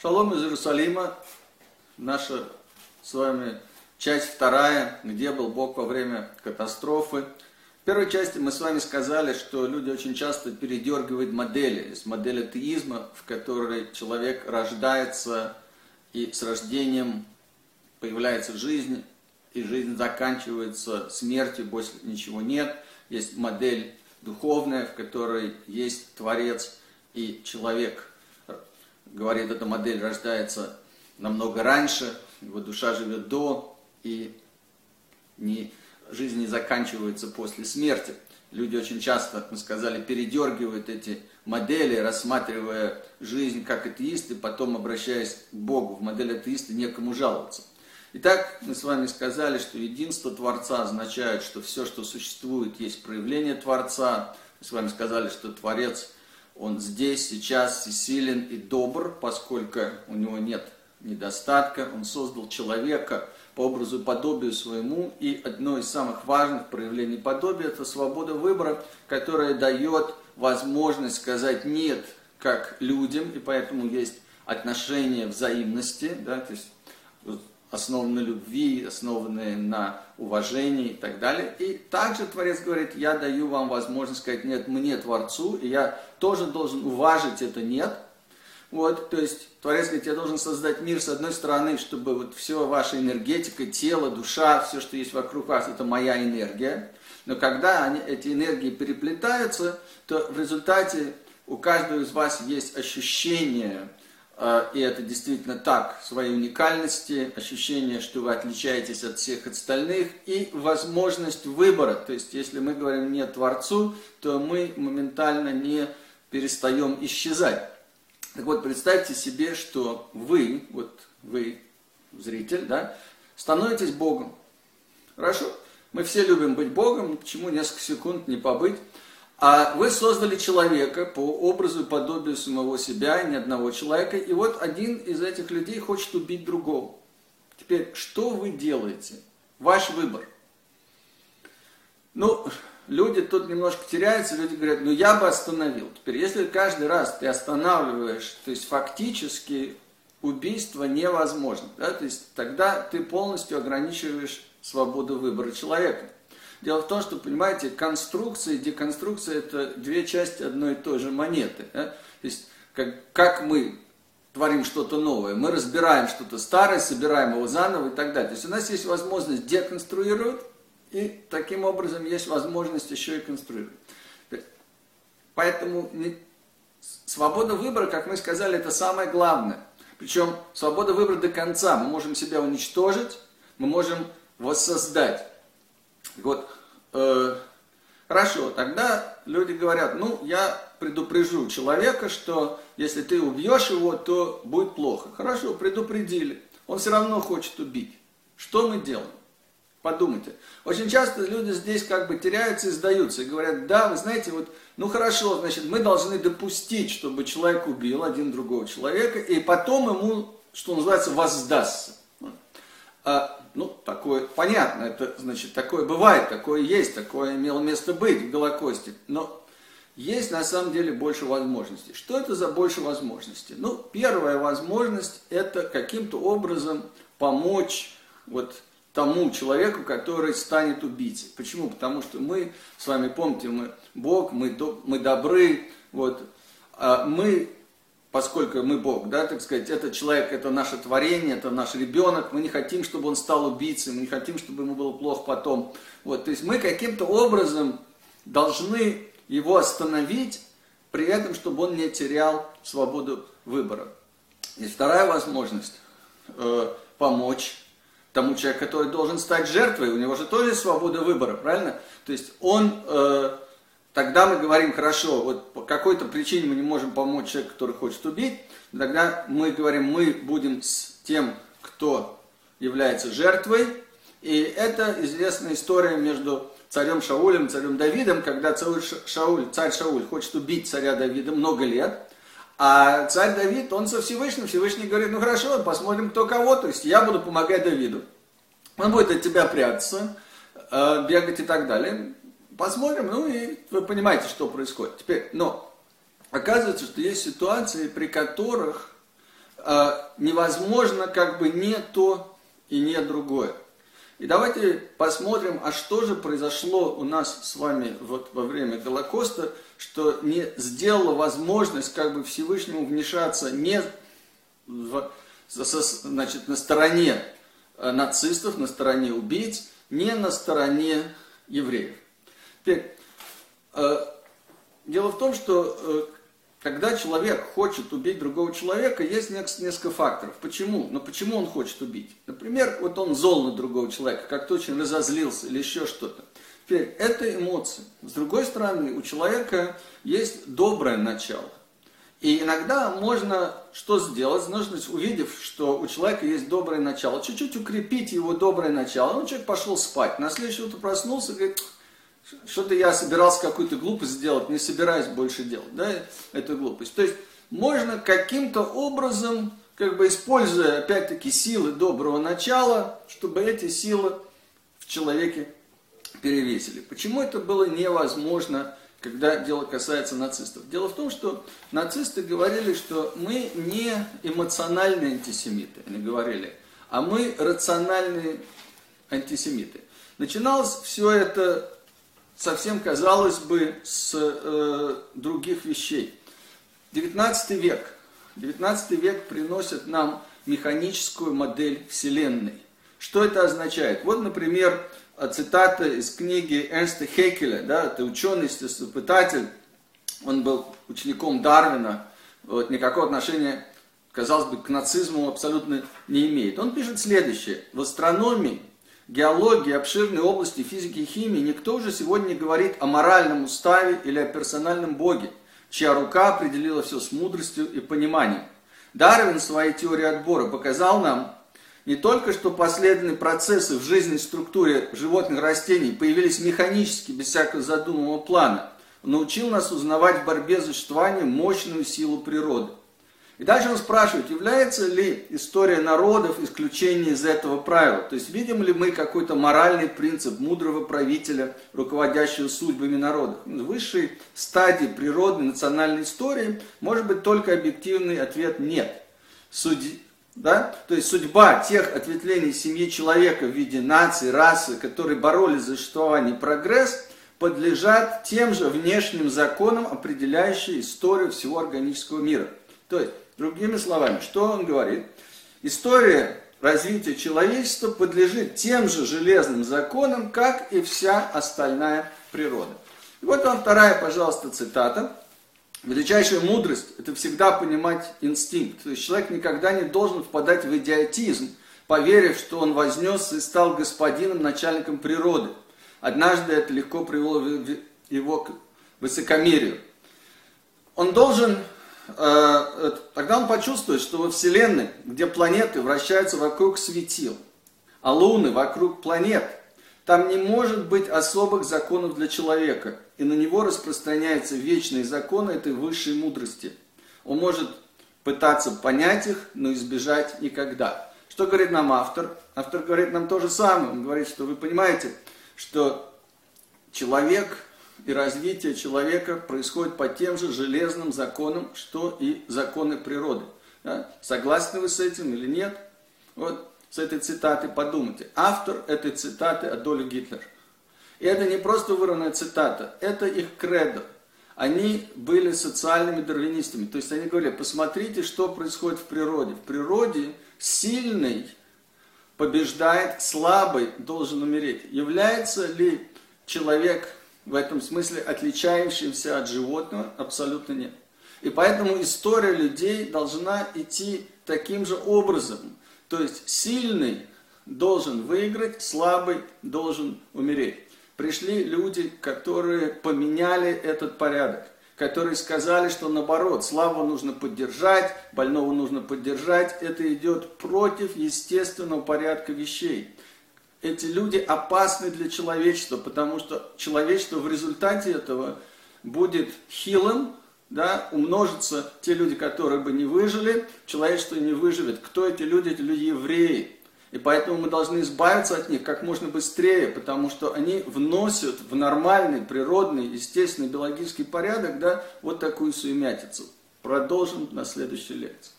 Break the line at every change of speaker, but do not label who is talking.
Шалом из Иерусалима, наша с вами часть вторая, где был Бог во время катастрофы. В первой части мы с вами сказали, что люди очень часто передергивают модели. Есть модель атеизма, в которой человек рождается и с рождением появляется жизнь, и жизнь заканчивается смертью, больше ничего нет. Есть модель духовная, в которой есть Творец и человек говорит, эта модель рождается намного раньше, его душа живет до, и не, жизнь не заканчивается после смерти. Люди очень часто, как мы сказали, передергивают эти модели, рассматривая жизнь как атеисты, потом обращаясь к Богу. В модели атеиста некому жаловаться. Итак, мы с вами сказали, что единство Творца означает, что все, что существует, есть проявление Творца. Мы с вами сказали, что Творец – он здесь, сейчас всесилен и добр, поскольку у него нет недостатка. Он создал человека по образу и подобию своему. И одно из самых важных проявлений подобия – это свобода выбора, которая дает возможность сказать «нет» как людям, и поэтому есть отношения взаимности, да, то есть основаны на любви, основанные на уважении и так далее. И также Творец говорит, я даю вам возможность сказать нет мне, Творцу, и я тоже должен уважить это нет. Вот, то есть Творец говорит, я должен создать мир с одной стороны, чтобы вот все ваша энергетика, тело, душа, все, что есть вокруг вас, это моя энергия. Но когда они, эти энергии переплетаются, то в результате у каждого из вас есть ощущение и это действительно так, своей уникальности, ощущение, что вы отличаетесь от всех остальных, и возможность выбора. То есть, если мы говорим «нет Творцу», то мы моментально не перестаем исчезать. Так вот, представьте себе, что вы, вот вы, зритель, да, становитесь Богом. Хорошо? Мы все любим быть Богом, почему несколько секунд не побыть? А вы создали человека по образу и подобию самого себя, ни одного человека, и вот один из этих людей хочет убить другого. Теперь, что вы делаете? Ваш выбор. Ну, люди тут немножко теряются, люди говорят, ну я бы остановил. Теперь, если каждый раз ты останавливаешь, то есть фактически убийство невозможно, да, то есть тогда ты полностью ограничиваешь свободу выбора человека. Дело в том, что, понимаете, конструкция и деконструкция – это две части одной и той же монеты. Да? То есть, как, как мы творим что-то новое, мы разбираем что-то старое, собираем его заново и так далее. То есть у нас есть возможность деконструировать, и таким образом есть возможность еще и конструировать. Поэтому свобода выбора, как мы сказали, это самое главное. Причем свобода выбора до конца. Мы можем себя уничтожить, мы можем воссоздать. Вот, э, хорошо, тогда люди говорят, ну, я предупрежу человека, что если ты убьешь его, то будет плохо. Хорошо, предупредили. Он все равно хочет убить. Что мы делаем? Подумайте. Очень часто люди здесь как бы теряются и сдаются. И говорят, да, вы знаете, вот, ну хорошо, значит, мы должны допустить, чтобы человек убил один другого человека, и потом ему, что называется, воздастся. А ну, такое, понятно, это, значит, такое бывает, такое есть, такое имело место быть в Голокосте. Но есть на самом деле больше возможностей. Что это за больше возможностей? Ну, первая возможность – это каким-то образом помочь вот тому человеку, который станет убийцей. Почему? Потому что мы, с вами помните, мы Бог, мы, мы добры, вот, а мы поскольку мы Бог, да, так сказать, этот человек, это наше творение, это наш ребенок, мы не хотим, чтобы он стал убийцей, мы не хотим, чтобы ему было плохо потом. Вот, то есть мы каким-то образом должны его остановить, при этом, чтобы он не терял свободу выбора. И вторая возможность э, помочь тому человеку, который должен стать жертвой, у него же тоже свобода выбора, правильно? То есть он э, тогда мы говорим, хорошо, вот какой-то причине мы не можем помочь человеку, который хочет убить, тогда мы говорим, мы будем с тем, кто является жертвой, и это известная история между царем Шаулем и царем Давидом, когда царь Шауль, царь Шауль хочет убить царя Давида много лет, а царь Давид, он со Всевышним, Всевышний говорит, ну хорошо, посмотрим кто кого, то есть я буду помогать Давиду. Он будет от тебя прятаться, э, бегать и так далее. Посмотрим, ну и вы понимаете, что происходит. Теперь, но оказывается, что есть ситуации, при которых э, невозможно как бы не то и не другое. И давайте посмотрим, а что же произошло у нас с вами вот во время Голокоста, что не сделало возможность как бы Всевышнему вмешаться не в, значит, на стороне э, нацистов, на стороне убийц, не на стороне евреев. Теперь, э, дело в том, что э, когда человек хочет убить другого человека, есть несколько факторов. Почему? Но почему он хочет убить? Например, вот он зол на другого человека, как-то очень разозлился или еще что-то. Теперь, это эмоции. С другой стороны, у человека есть доброе начало. И иногда можно что сделать? Нужно, увидев, что у человека есть доброе начало, чуть-чуть укрепить его доброе начало. Ну, человек пошел спать. На следующее утро проснулся и говорит, что-то я собирался какую-то глупость сделать, не собираюсь больше делать, да, эту глупость. То есть можно каким-то образом, как бы используя опять-таки силы доброго начала, чтобы эти силы в человеке перевесили. Почему это было невозможно, когда дело касается нацистов? Дело в том, что нацисты говорили, что мы не эмоциональные антисемиты, они говорили, а мы рациональные антисемиты. Начиналось все это совсем, казалось бы, с э, других вещей. 19 век. 19 век приносит нам механическую модель Вселенной. Что это означает? Вот, например, цитата из книги Эрнста Хекеля, да, это ученый, естествопытатель, он был учеником Дарвина, вот, никакого отношения, казалось бы, к нацизму абсолютно не имеет. Он пишет следующее. В астрономии геологии, обширной области физики и химии никто уже сегодня не говорит о моральном уставе или о персональном боге, чья рука определила все с мудростью и пониманием. Дарвин в своей теории отбора показал нам не только, что последовательные процессы в жизненной структуре животных растений появились механически, без всякого задуманного плана, он научил нас узнавать в борьбе за существование мощную силу природы. И дальше он спрашивает, является ли история народов исключением из этого правила? То есть видим ли мы какой-то моральный принцип мудрого правителя, руководящего судьбами народов? В высшей стадии природной национальной истории может быть только объективный ответ «нет». Судь... Да? То есть судьба тех ответвлений семьи человека в виде нации, расы, которые боролись за существование прогресс, подлежат тем же внешним законам, определяющим историю всего органического мира. То есть Другими словами, что он говорит? История развития человечества подлежит тем же железным законам, как и вся остальная природа. И вот вам вторая, пожалуйста, цитата. Величайшая мудрость – это всегда понимать инстинкт. То есть человек никогда не должен впадать в идиотизм, поверив, что он вознесся и стал господином, начальником природы. Однажды это легко привело его к высокомерию. Он должен тогда он почувствует, что во Вселенной, где планеты вращаются вокруг светил, а луны вокруг планет, там не может быть особых законов для человека, и на него распространяются вечные законы этой высшей мудрости. Он может пытаться понять их, но избежать никогда. Что говорит нам автор? Автор говорит нам то же самое. Он говорит, что вы понимаете, что человек – и развитие человека происходит по тем же железным законам, что и законы природы. Да? Согласны вы с этим или нет? Вот с этой цитаты подумайте. Автор этой цитаты Адольф Гитлер. И это не просто вырванная цитата, это их кредо. Они были социальными дарвинистами. То есть они говорили, посмотрите, что происходит в природе. В природе сильный побеждает, слабый должен умереть. Является ли человек в этом смысле отличающимся от животного абсолютно нет. И поэтому история людей должна идти таким же образом. То есть сильный должен выиграть, слабый должен умереть. Пришли люди, которые поменяли этот порядок, которые сказали, что наоборот, славу нужно поддержать, больного нужно поддержать. Это идет против естественного порядка вещей эти люди опасны для человечества, потому что человечество в результате этого будет хилым, да, умножатся те люди, которые бы не выжили, человечество не выживет. Кто эти люди? Эти люди евреи. И поэтому мы должны избавиться от них как можно быстрее, потому что они вносят в нормальный, природный, естественный биологический порядок да, вот такую суемятицу. Продолжим на следующей лекции.